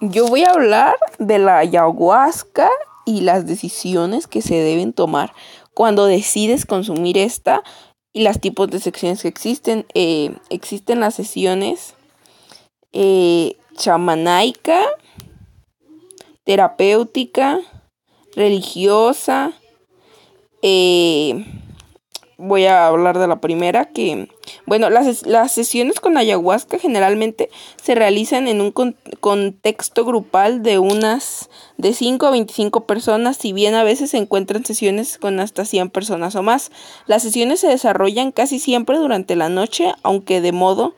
Yo voy a hablar de la ayahuasca y las decisiones que se deben tomar cuando decides consumir esta y los tipos de secciones que existen. Eh, existen las sesiones eh, chamanaica, terapéutica, religiosa. Eh, voy a hablar de la primera que bueno, las, las sesiones con ayahuasca generalmente se realizan en un contexto grupal de unas de 5 a 25 personas, si bien a veces se encuentran sesiones con hasta 100 personas o más. Las sesiones se desarrollan casi siempre durante la noche, aunque de modo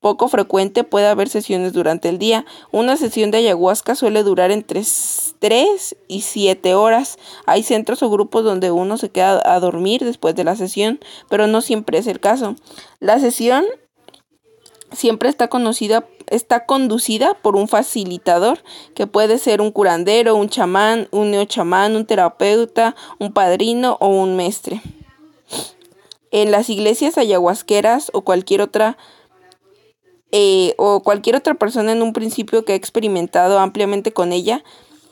poco frecuente puede haber sesiones durante el día. Una sesión de ayahuasca suele durar entre 3 y 7 horas. Hay centros o grupos donde uno se queda a dormir después de la sesión, pero no siempre es el caso. La sesión siempre está conocida está conducida por un facilitador que puede ser un curandero, un chamán, un neochamán, un terapeuta, un padrino o un mestre. En las iglesias ayahuasqueras o cualquier otra eh, o cualquier otra persona en un principio que ha experimentado ampliamente con ella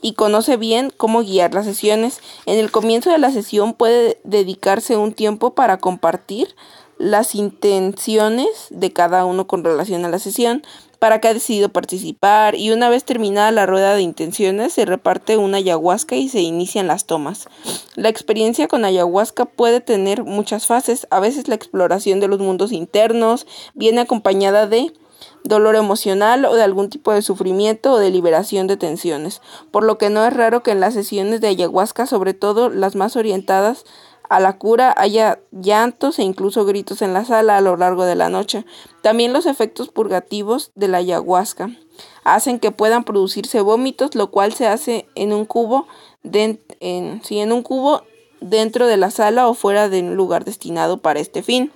y conoce bien cómo guiar las sesiones. En el comienzo de la sesión puede dedicarse un tiempo para compartir las intenciones de cada uno con relación a la sesión, para que ha decidido participar y una vez terminada la rueda de intenciones se reparte una ayahuasca y se inician las tomas. La experiencia con ayahuasca puede tener muchas fases, a veces la exploración de los mundos internos viene acompañada de dolor emocional o de algún tipo de sufrimiento o de liberación de tensiones, por lo que no es raro que en las sesiones de ayahuasca, sobre todo las más orientadas a la cura, haya llantos e incluso gritos en la sala a lo largo de la noche. También los efectos purgativos de la ayahuasca hacen que puedan producirse vómitos, lo cual se hace en un cubo, en, en un cubo dentro de la sala o fuera de un lugar destinado para este fin.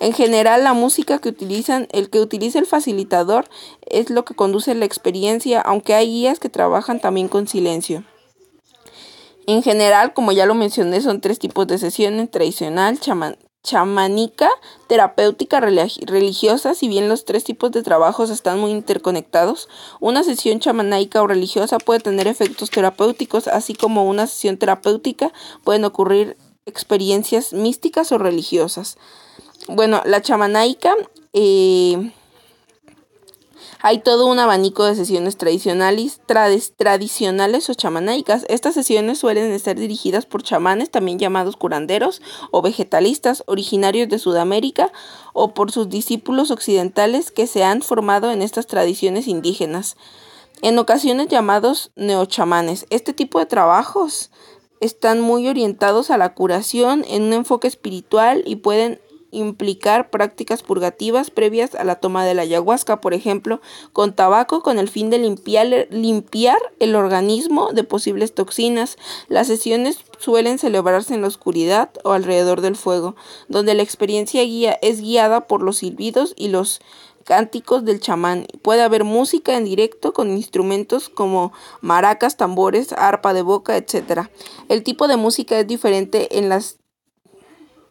En general, la música que utilizan, el que utiliza el facilitador es lo que conduce la experiencia, aunque hay guías que trabajan también con silencio. En general, como ya lo mencioné, son tres tipos de sesiones, tradicional, chamánica, terapéutica, religiosa, si bien los tres tipos de trabajos están muy interconectados, una sesión chamánica o religiosa puede tener efectos terapéuticos, así como una sesión terapéutica pueden ocurrir experiencias místicas o religiosas. Bueno, la chamanaica, eh, hay todo un abanico de sesiones tradicionales, tradicionales o chamanaicas. Estas sesiones suelen estar dirigidas por chamanes, también llamados curanderos o vegetalistas, originarios de Sudamérica, o por sus discípulos occidentales que se han formado en estas tradiciones indígenas, en ocasiones llamados neochamanes. Este tipo de trabajos están muy orientados a la curación en un enfoque espiritual y pueden implicar prácticas purgativas previas a la toma de la ayahuasca, por ejemplo, con tabaco con el fin de limpiar, el organismo de posibles toxinas. Las sesiones suelen celebrarse en la oscuridad o alrededor del fuego, donde la experiencia guía es guiada por los silbidos y los cánticos del chamán. Puede haber música en directo con instrumentos como maracas, tambores, arpa de boca, etc. El tipo de música es diferente en las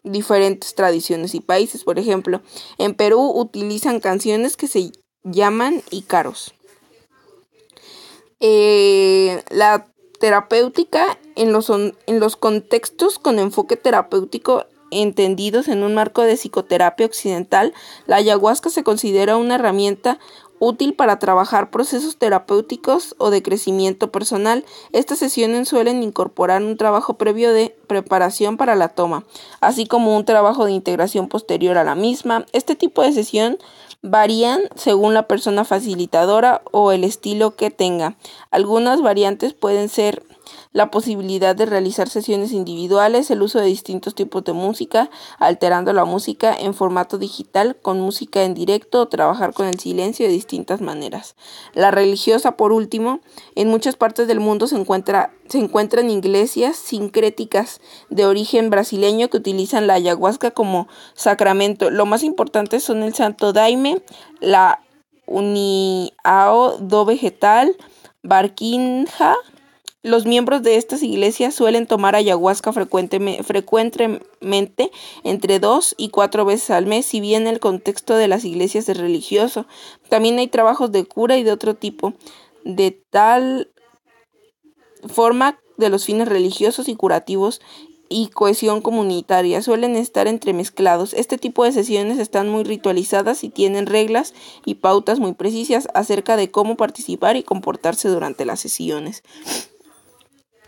diferentes tradiciones y países. Por ejemplo, en Perú utilizan canciones que se llaman ícaros. Eh, la terapéutica en los, en los contextos con enfoque terapéutico entendidos en un marco de psicoterapia occidental, la ayahuasca se considera una herramienta útil para trabajar procesos terapéuticos o de crecimiento personal. Estas sesiones suelen incorporar un trabajo previo de preparación para la toma, así como un trabajo de integración posterior a la misma. Este tipo de sesión varían según la persona facilitadora o el estilo que tenga. Algunas variantes pueden ser la posibilidad de realizar sesiones individuales, el uso de distintos tipos de música, alterando la música en formato digital con música en directo o trabajar con el silencio de distintas maneras. La religiosa, por último, en muchas partes del mundo se, encuentra, se encuentran iglesias sincréticas de origen brasileño que utilizan la ayahuasca como sacramento. Lo más importante son el Santo Daime, la Uniao do Vegetal, Barquinja, los miembros de estas iglesias suelen tomar ayahuasca frecuentemente entre dos y cuatro veces al mes, si bien el contexto de las iglesias es religioso. También hay trabajos de cura y de otro tipo de tal forma de los fines religiosos y curativos y cohesión comunitaria suelen estar entremezclados. Este tipo de sesiones están muy ritualizadas y tienen reglas y pautas muy precisas acerca de cómo participar y comportarse durante las sesiones.